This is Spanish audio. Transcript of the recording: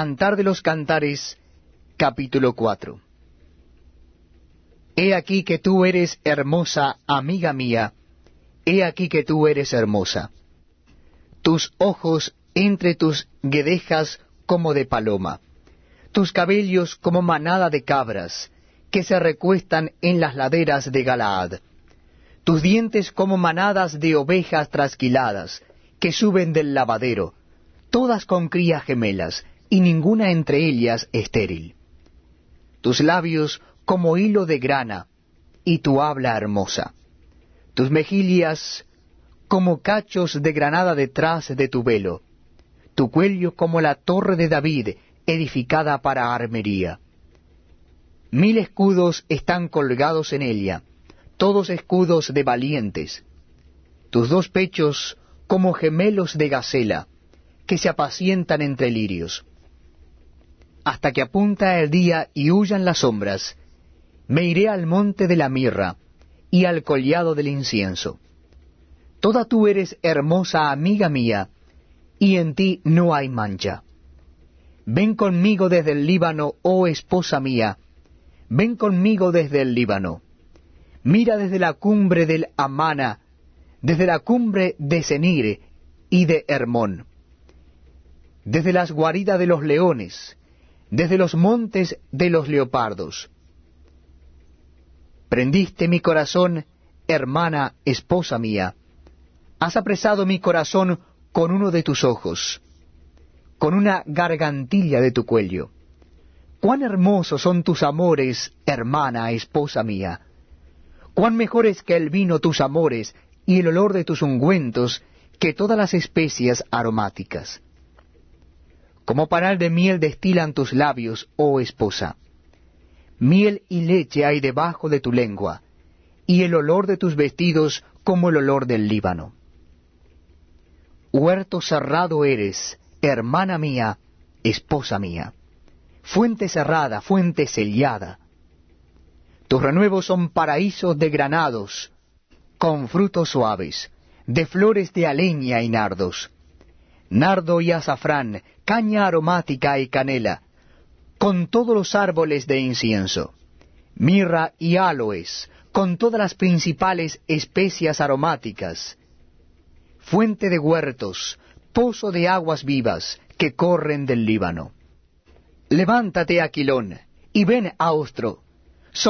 Cantar de los Cantares, capítulo 4. He aquí que tú eres hermosa, amiga mía, he aquí que tú eres hermosa. Tus ojos entre tus guedejas como de paloma, tus cabellos como manada de cabras, que se recuestan en las laderas de Galaad, tus dientes como manadas de ovejas trasquiladas, que suben del lavadero, todas con crías gemelas, y ninguna entre ellas estéril. Tus labios como hilo de grana, y tu habla hermosa. Tus mejillas como cachos de granada detrás de tu velo. Tu cuello como la torre de David, edificada para armería. Mil escudos están colgados en ella, todos escudos de valientes. Tus dos pechos como gemelos de gacela, que se apacientan entre lirios hasta que apunta el día y huyan las sombras, me iré al monte de la mirra y al collado del incienso. Toda tú eres hermosa amiga mía, y en ti no hay mancha. Ven conmigo desde el Líbano, oh esposa mía, ven conmigo desde el Líbano. Mira desde la cumbre del Amana, desde la cumbre de Senir y de Hermón, desde las guaridas de los leones, desde los montes de los leopardos. Prendiste mi corazón, hermana, esposa mía. Has apresado mi corazón con uno de tus ojos, con una gargantilla de tu cuello. Cuán hermosos son tus amores, hermana, esposa mía. Cuán mejores que el vino tus amores y el olor de tus ungüentos que todas las especias aromáticas. Como panal de miel destilan tus labios, oh esposa. Miel y leche hay debajo de tu lengua, y el olor de tus vestidos como el olor del Líbano. Huerto cerrado eres, hermana mía, esposa mía. Fuente cerrada, fuente sellada. Tus renuevos son paraísos de granados, con frutos suaves, de flores de aleña y nardos nardo y azafrán, caña aromática y canela, con todos los árboles de incienso, mirra y aloes, con todas las principales especias aromáticas, fuente de huertos, pozo de aguas vivas que corren del Líbano. Levántate, Aquilón, y ven, Austro,